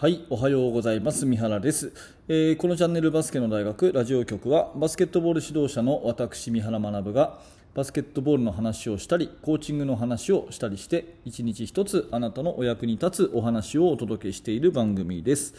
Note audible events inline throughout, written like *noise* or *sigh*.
はい、おはようございます。三原です、えーこのチャンネルバスケの大学ラジオ局はバスケットボール指導者の私三原学がバスケットボールの話をしたりコーチングの話をしたりして一日一つあなたのお役に立つお話をお届けしている番組です。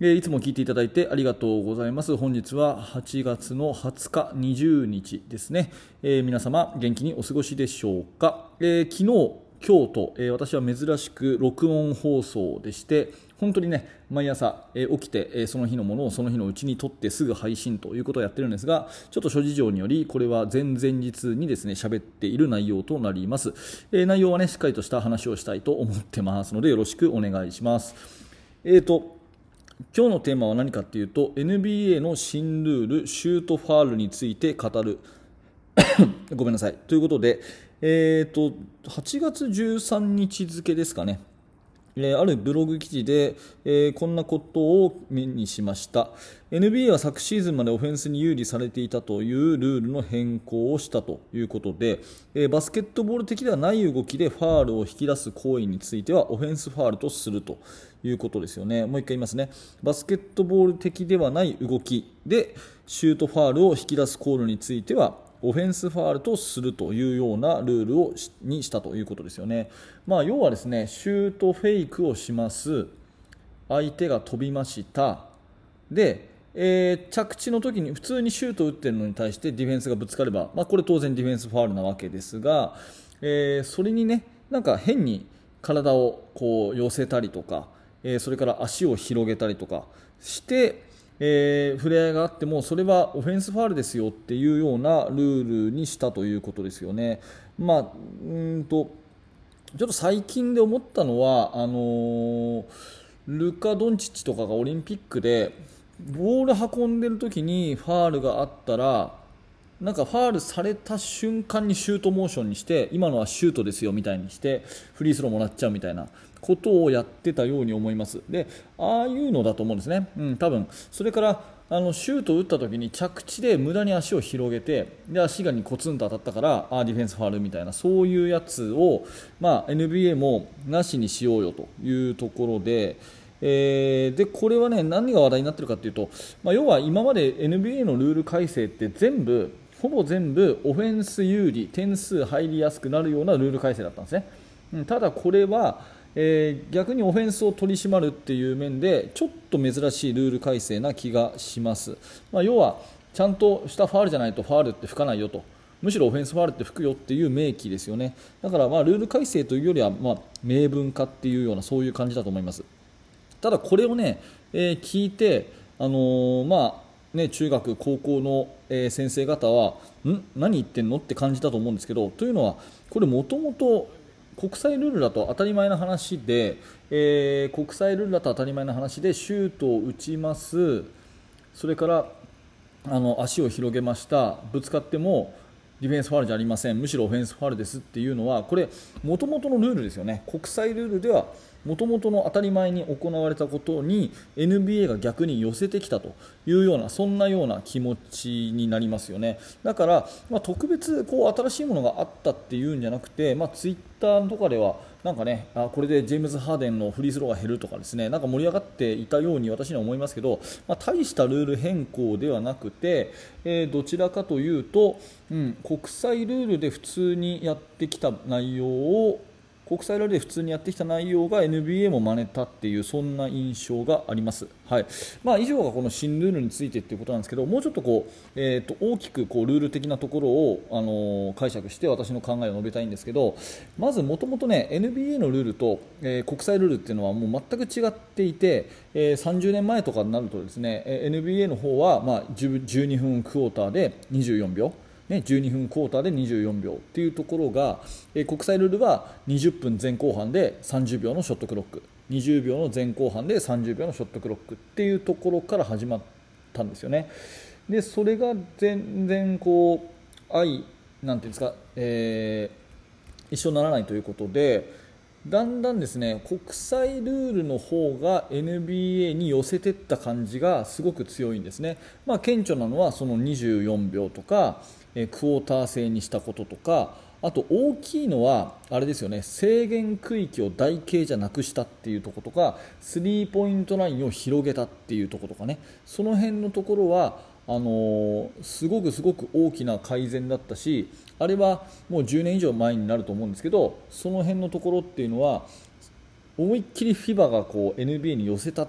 えーいつも聞いていただいてありがとうございます。本日は8月の20日、20日ですね。えー皆様元気にお過ごしでしょうか。え昨日、今日と、えー私は珍しく録音放送でして、本当にね、毎朝、えー起きて、えーその日のものをその日のうちに撮ってすぐ配信ということをやってるんですが、ちょっと諸事情により、これは前々日にですね、喋っている内容となります。え内容はね、しっかりとした話をしたいと思ってますので、よろしくお願いします。えーと、今日のテーマは何かっていうと NBA の新ルールシュートファールについて語る *coughs* ごめんなさいということで、えー、と8月13日付ですかね。えーあるブログ記事で、えーこんなことを目にしました。NBA は昨シーズンまでオフェンスに有利されていたというルールの変更をしたということで、えーバスケットボール的ではない動きでファールを引き出す行為についてはオフェンスファールとするということですよね。もう一回言いますね。バスケットボール的ではない動きでシュートファールを引き出すコールについてはオフェンスファールとするというようなルールをしにしたということですよね。まあ、要はですねシュートフェイクをします相手が飛びましたで、えー着地の時に普通にシュートを打っているのに対してディフェンスがぶつかれば、まあ、これ当然ディフェンスファールなわけですが、えーそれにねなんか変に体をこう寄せたりとか、えーそれから足を広げたりとかして、えー触れ合いがあってもそれはオフェンスファールですよっていうようなルールにしたということですよね。まあ、うんとちょっと最近で思ったのはあのールカ・ドンチッチとかがオリンピックでボール運んでる時にファールがあったらなんかファールされた瞬間にシュートモーションにして今のはシュートですよみたいにしてフリースローもらっちゃうみたいなことをやってたように思いますでああいうのだと思うんですね、うん、多分それからあのシュートを打った時に着地で無駄に足を広げてで足がにコツンと当たったからあディフェンスファールみたいなそういうやつを、まあ、NBA もなしにしようよというところで。えーでこれは、ね、何が話題になっているかというと、まあ、要は今まで NBA のルール改正って全部ほぼ全部オフェンス有利点数入りやすくなるようなルール改正だったんですね、うんただこれは、えー逆にオフェンスを取り締まるっていう面でちょっと珍しいルール改正な気がします、まあ、要はちゃんとしたファールじゃないとファールって吹かないよと。むしろオフェンスファールって吹くよっていう明記ですよね。だからまあルール改正というよりはま明文化っていうようなそういう感じだと思います。ただこれをね、えー聞いて、あのーまあね、中学、高校の、え先生方はん？何言ってんの？って感じだと思うんですけどというのはこれもともと国際ルールだと当たり前の話で、えー国際ルールだと当たり前の話でシュートを打ちます。それからあの足を広げました。ぶつかってもディフェンスファールじゃありません。むしろオフェンスファールですっていうのはこれもともとのルールですよね。国際ルールではもともとの当たり前に行われたことに NBA が逆に寄せてきたというようなそんなような気持ちになりますよね。だから、まあ、特別こう新しいものがあったっていうんじゃなくて、まあ、ツイッターとかではなんかねあこれでジェームズ・ハーデンのフリースローが減るとかですねなんか盛り上がっていたように私には思いますけど、まあ、大したルール変更ではなくて、えーどちらかというと、うん、国際ルールで普通にやってきた内容を国際ルーで普通にやってきた内容が NBA も真似たっていうそんな印象があります、はい。まあ、以上がこの新ルールについてということなんですけどもうちょっとこう、えー、と大きくこうルール的なところを、あのー解釈して私の考えを述べたいんですけどまずもともと NBA のルールと、えー国際ルールっていうのはもう全く違っていて、えー30年前とかになるとですね NBA の方は、まあ、10 12分クォーターで24秒。ね、12分クォーターで24秒っていうところが、え国際ルールは20分前後半で30秒のショットクロック20秒の前後半で30秒のショットクロックっていうところから始まったんですよね。でそれが全然こう愛なんていうんですか、えー一緒にならないということでだんだんですね国際ルールの方が NBA に寄せていった感じがすごく強いんですね、まあ、顕著なのはその24秒とか、えクォーター制にしたこととかあと大きいのはあれですよね制限区域を台形じゃなくしたっていうところとかスリーポイントラインを広げたっていうところとかね。その辺のところはあの、すごくすごく大きな改善だったしあれはもう10年以上前になると思うんですけどその辺のところっていうのは思いっきり FIBA がこう NBA に寄せた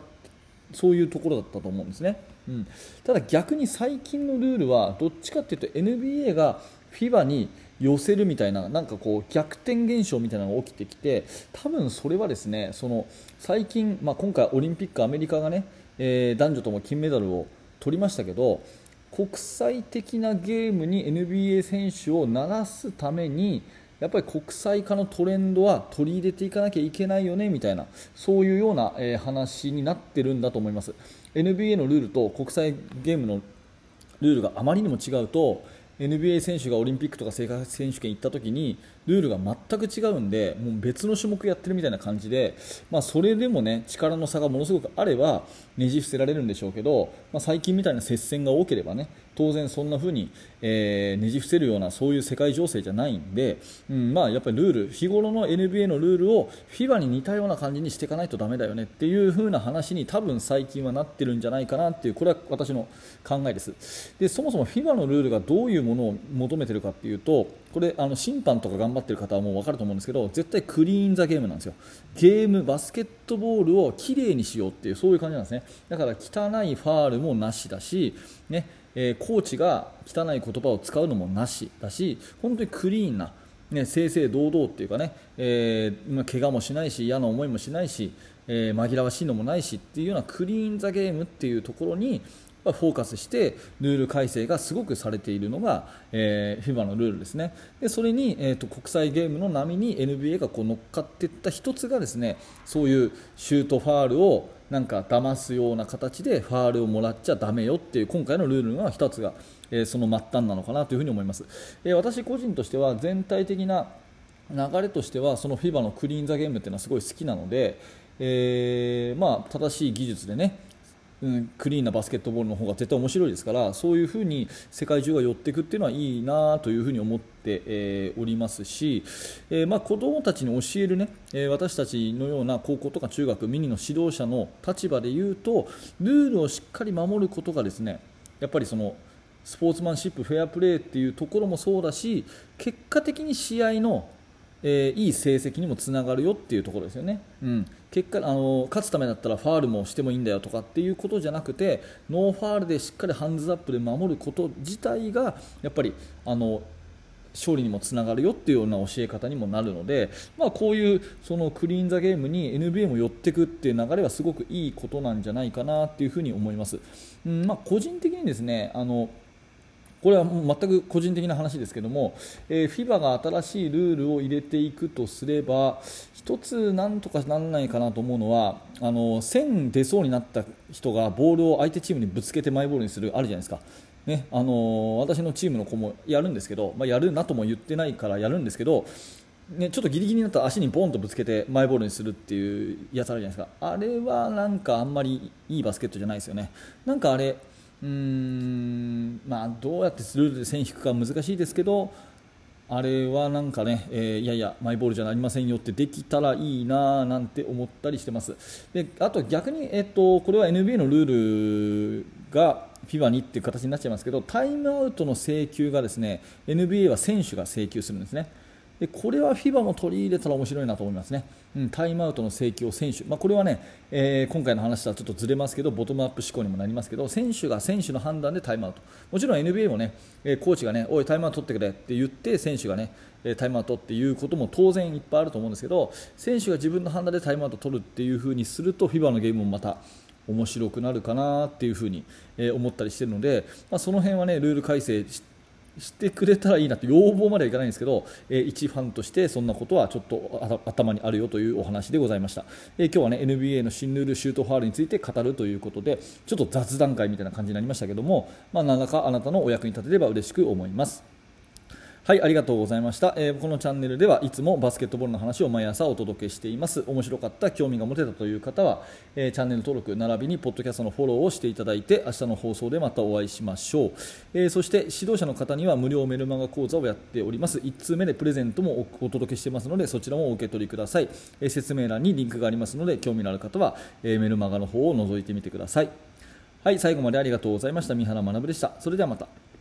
そういうところだったと思うんですね、うん、ただ逆に最近のルールはどっちかっていうと NBA が FIBA に寄せるみたいななんかこう逆転現象みたいなのが起きてきて多分それはですねその最近、まあ、今回オリンピックアメリカがね、えー、男女とも金メダルを取りましたけど国際的なゲームに NBA 選手を鳴らすためにやっぱり国際化のトレンドは取り入れていかなきゃいけないよねみたいなそういうような、え話になってるんだと思います。NBA のルールと国際ゲームのルールがあまりにも違うと NBA 選手がオリンピックとか世界選手権行った時にルールが全く違うんでもう別の種目やってるみたいな感じで、まあ、それでもね力の差がものすごくあればねじ伏せられるんでしょうけど、まあ、最近みたいな接戦が多ければね当然そんな風に、えー、ねじ伏せるようなそういう世界情勢じゃないんで、うんまあ、やっぱりルール日頃の NBA のルールを FIBA に似たような感じにしていかないとだめだよねっていう風な話に多分最近はなってるんじゃないかなっていうこれは私の考えです。でそもそも FIBA のルールがどういうものを求めてるかっていうとこれあの審判とか頑張ってる方はもう分かると思うんですけど絶対クリーン・ザ・ゲームなんですよ。ゲームバスケットボールをきれいにしようっていうそういう感じなんですね。だから汚いファールもなしだしねえー、コーチが汚い言葉を使うのもなしだし本当にクリーンな、ね、正々堂々っていうかね、えー、怪我もしないし嫌な思いもしないし、えー、紛らわしいのもないしっていうようなクリーン・ザ・ゲームっていうところにフォーカスしてルール改正がすごくされているのが、えー、FIBA のルールですね。でそれに、えーと、国際ゲームの波に NBA がこう乗っかっていった一つがですねそういうシュートファールをなんか騙すような形でファールをもらっちゃだめよっていう今回のルールが一つが、えー、その末端なのかなというふに思います、えー、私個人としては全体的な流れとしてはその FIBA のクリーン・ザ・ゲームっていうのはすごい好きなので、えー、まあ、正しい技術でねうん、クリーンなバスケットボールの方が絶対面白いですからそういうふうに世界中が寄っていくっていうのはいいなというふに思って、えー、おりますし、えー、まあ、子どもたちに教えるね、えー、私たちのような高校とか中学ミニの指導者の立場で言うとルールをしっかり守ることがですねやっぱりそのスポーツマンシップフェアプレーっていうところもそうだし結果的に試合のえー、いい成績にもつながるよっていうところですよね、うん、結果あの勝つためだったらファールもしてもいいんだよとかっていうことじゃなくてノーファールでしっかりハンズアップで守ること自体がやっぱりあの勝利にもつながるよっていうような教え方にもなるので、まあ、こういうその clean the game に NBA も寄っていくっていう流れはすごくいいことなんじゃないかなっていうふに思います。うんまあ、個人的にですねあのこれは全く個人的な話ですけども、えー、FIBA が新しいルールを入れていくとすれば1つなんとかならないかなと思うのはあの線出そうになった人がボールを相手チームにぶつけてマイボールにするあるじゃないですか。ねあの私のチームの子もやるんですけど、まあ、やるなとも言ってないからやるんですけどね、ちょっとギリギリになったら足にボンとぶつけてマイボールにするっていうやつあるじゃないですかあれはなんかあんまりいいバスケットじゃないですよねなんかあれうんまあ、どうやってルールで線引くか難しいですけどあれはなんかね、えー、いやいやマイボールじゃありませんよってできたらいいななんて思ったりしてます。であと逆に、えっと、これは NBA のルールが FIBA にっていう形になっちゃいますけどタイムアウトの請求がですね NBA は選手が請求するんですね。でこれは FIBA も取り入れたら面白いなと思いますね、うん、タイムアウトの請求を選手、まあ、これはね、えー、今回の話とはちょっとずれますけどボトムアップ思考にもなりますけど選手が選手の判断でタイムアウト。もちろん NBA もねコーチがねおいタイムアウト取ってくれって言って選手がねタイムアウトっていうことも当然いっぱいあると思うんですけど選手が自分の判断でタイムアウト取るっていう風にすると FIBA のゲームもまた面白くなるかなっていう風に思ったりしているので、まあ、その辺はねルール改正してくれたらいいなって要望まではいかないんですけど、えー、一ファンとしてそんなことはちょっと頭にあるよというお話でございました、えー、今日はね NBA の新ルールシュートファールについて語るということでちょっと雑談会みたいな感じになりましたけども、まあ、何らかあなたのお役に立てれば嬉しく思います。はい、ありがとうございました、えーこのチャンネルではいつもバスケットボールの話を毎朝お届けしています。面白かった、興味が持てたという方は、えーチャンネル登録並びにポッドキャストのフォローをしていただいて、明日の放送でまたお会いしましょう。えーそして指導者の方には無料メルマガ講座をやっております。1通目でプレゼントもお届けしてますので、そちらもお受け取りください。え説明欄にリンクがありますので、興味のある方は、えメルマガの方を覗いてみてください。はい、最後までありがとうございました。三原学でした。それではまた。